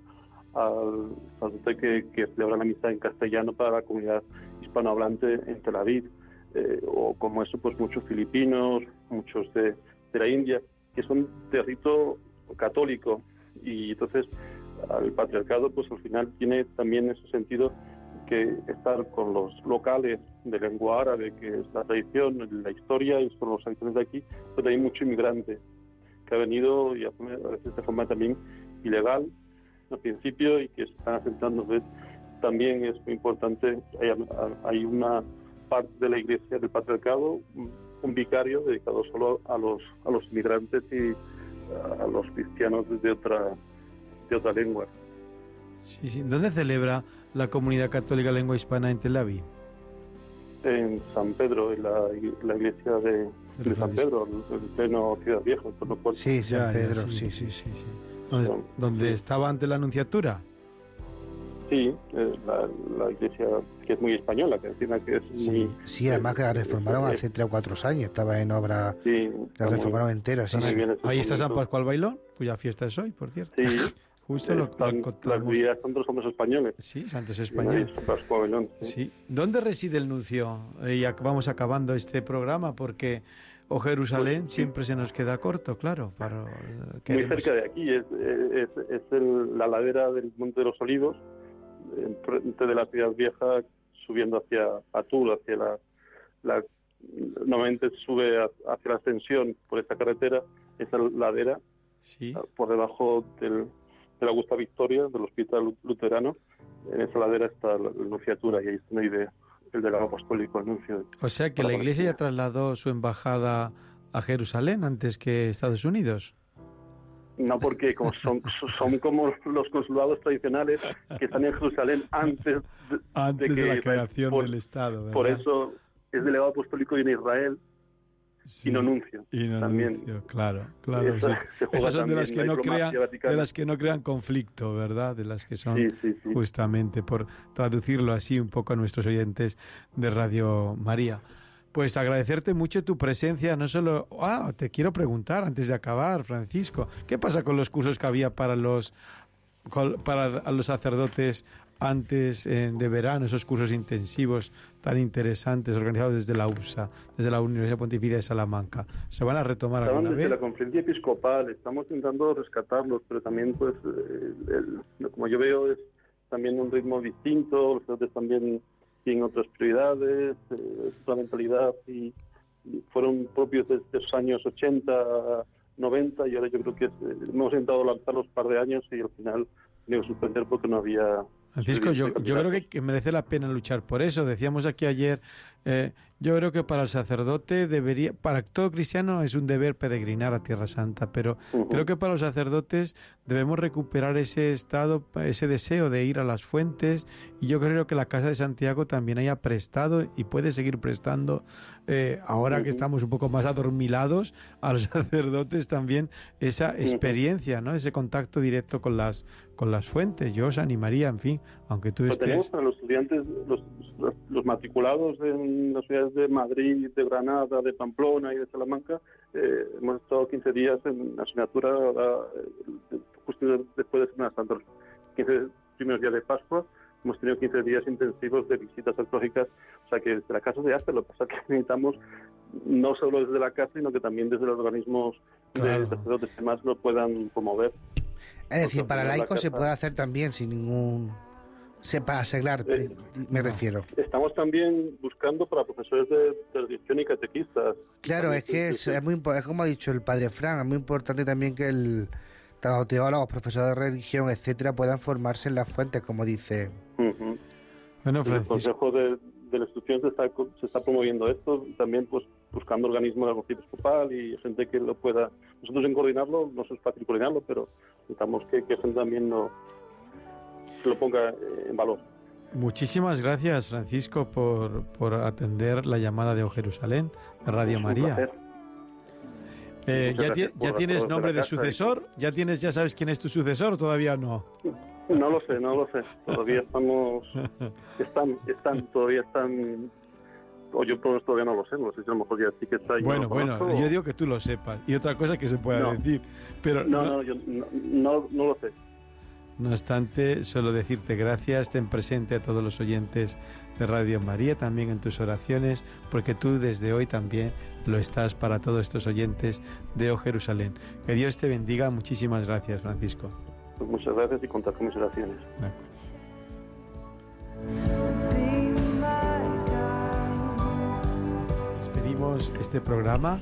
al sacerdote que, que celebra la misa en castellano para la comunidad hispanohablante en Tel Aviv eh, o como eso, pues muchos filipinos, muchos de, de la India, que son de rito católico. Y entonces al patriarcado, pues al final tiene también ese sentido que estar con los locales de lengua árabe, que es la tradición, la historia, y son los habitantes de aquí, pero hay mucho inmigrante que ha venido y a veces de forma también ilegal al principio y que se están asentando. Entonces, también es muy importante, hay, hay una parte de la iglesia del patriarcado, un, vicario dedicado solo a los, a los inmigrantes y a los cristianos de otra, de otra lengua. Sí, sí. ¿Dónde celebra la comunidad católica lengua hispana en Tel Aviv? En San Pedro, en la, la iglesia de, de San Pedro, en pleno Ciudad Vieja. Por lo cual, Sí, San Pedro, sí. sí, sí, sí. sí. ¿Dónde, Son- dónde sí. estaba ante la anunciatura? Sí, eh, la, la iglesia que es muy española, que encima que es Sí. muy... Sí, además que la reformaron hace tres o cuatro años, estaba en obra, Sí, la muy- reformaron entera, sí, muy sí. ese Ahí está San. Pascual Bailón, cuya fiesta es hoy, por cierto. Sí, Justo lo, lo están- las encontramos. dos hombres españoles. Sí, Santos Españoles. Pascua Belón, sí. Sí. ¿Dónde reside el nuncio? Eh, Y ac- vamos acabando este programa porque o Jerusalén Pues, sí. siempre se nos queda corto, claro. Para, eh, Muy cerca de aquí, es, es, es el- la ladera del Monte de los Olivos, frente de la ciudad vieja, subiendo hacia Atul, hacia la, la normalmente sube a- hacia la extensión por esta carretera, esa ladera, Sí. por debajo del, de la Augusta Victoria, del Hospital Lu- Luterano, en esa ladera está la, la nunciatura y ahí está el, de, el delegado apostólico, el nuncio. O sea que la Iglesia ya trasladó su embajada a Jerusalén antes que Estados Unidos. No porque como son, son como los consulados tradicionales que están en Jerusalén antes de, Antes de, que la creación por- del Estado. ¿verdad? Por eso es delegado apostólico en Israel Sí. y no nuncio. Y no también. claro, claro. Esa- sí. se juega Estas son de las que no crean, de las que no crean conflicto, ¿verdad? De las que son sí. justamente por traducirlo así un poco a nuestros oyentes de Radio María. Pues agradecerte mucho tu presencia, no solo... Ah, te quiero preguntar antes de acabar, Francisco, ¿qué pasa con los cursos que había para los para los sacerdotes antes eh, de verano, esos cursos intensivos tan interesantes organizados desde la UPSA, desde la Universidad Pontificia de Salamanca? ¿Se van a retomar Estaban alguna desde vez? la conferencia episcopal, estamos intentando rescatarlos, pero también, pues, eh, el- como yo veo, es también un ritmo distinto, los sacerdotes también tienen otras prioridades, eh, otra mentalidad, y, y fueron propios de estos años 80, 90, y ahora yo creo que es, eh, hemos intentado lanzarlos un par de años y al final tenido que suspender porque no había... Francisco, yo, yo creo que merece la pena luchar por eso. Decíamos aquí ayer, eh, yo creo que para el sacerdote debería, para todo cristiano es un deber peregrinar a Tierra Santa, pero creo que para los sacerdotes debemos recuperar ese estado, ese deseo de ir a las fuentes y yo creo que la Casa de Santiago también haya prestado y puede seguir prestando, eh, ahora que estamos un poco más adormilados, a los sacerdotes también esa experiencia, ¿no? ese contacto directo con las, con las fuentes. Yo os animaría, en fin, aunque tú Pues estés... tenemos a los estudiantes, los, los, los matriculados en las ciudades de Madrid, de Granada, de Pamplona y de Salamanca. eh, hemos estado 15 días en asignatura eh, justo después de Semana Santa, los 15 primeros días de Pascua. Hemos tenido 15 días intensivos de visitas arqueológicas, o sea que desde la casa de arte lo que pasa es que necesitamos no solo desde la casa, sino que también desde los organismos Claro. de sacerdotes demás lo puedan promover. Es decir, para en la laicos se puede hacer también sin ningún... Se para seglar, Eh, me no. refiero. Estamos también buscando para profesores de, religión y catequistas. Claro, es que es, es muy es como ha dicho el padre Fran, es muy importante también que el tanto teólogos, profesores de religión, etcétera, puedan formarse en las fuentes, como dice. Ujú. Bueno, El Francisco, Consejo de, de la institución se está, se está promoviendo esto, también pues buscando organismos de la Conferencia Episcopal y gente que lo pueda, nosotros en coordinarlo, no es fácil coordinarlo, pero necesitamos que, que gente también lo, que lo ponga en valor. Muchísimas gracias, Francisco, por, por atender la llamada de O Jerusalén, de Radio María. Eh, ¿Ya, ti- ya tienes nombre de y- sucesor? ¿Ya tienes, ya sabes quién es tu sucesor o todavía no? No lo sé, no lo sé. Todavía estamos, están, están, todavía están, o yo todavía no lo sé, no sé si a lo mejor ya sí que está. y no Bueno, bueno, conozco, yo digo que tú lo sepas. Y otra cosa que se pueda No. decir. Pero No, no, no, yo no, no, no lo sé. No obstante, solo decirte gracias, ten presente a todos los oyentes de Radio María también en tus oraciones, porque tú desde hoy también lo estás para todos estos oyentes de O Jerusalén. Que Dios te bendiga. Muchísimas gracias, Francisco. Pues muchas gracias y contar con mis oraciones. Despedimos este programa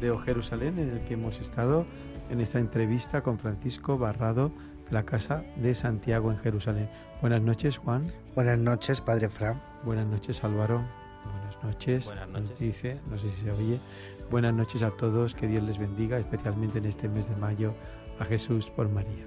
de O Jerusalén en el que hemos estado en esta entrevista con Francisco Barrado la Casa de Santiago en Jerusalén. Buenas noches, Juan. Buenas noches, Padre Fran. Buenas noches, Álvaro. Buenas noches. Buenas Nos noches. dice, no sé si se oye. Buenas noches a todos. Que Dios les bendiga, especialmente en este mes de mayo, a Jesús por María.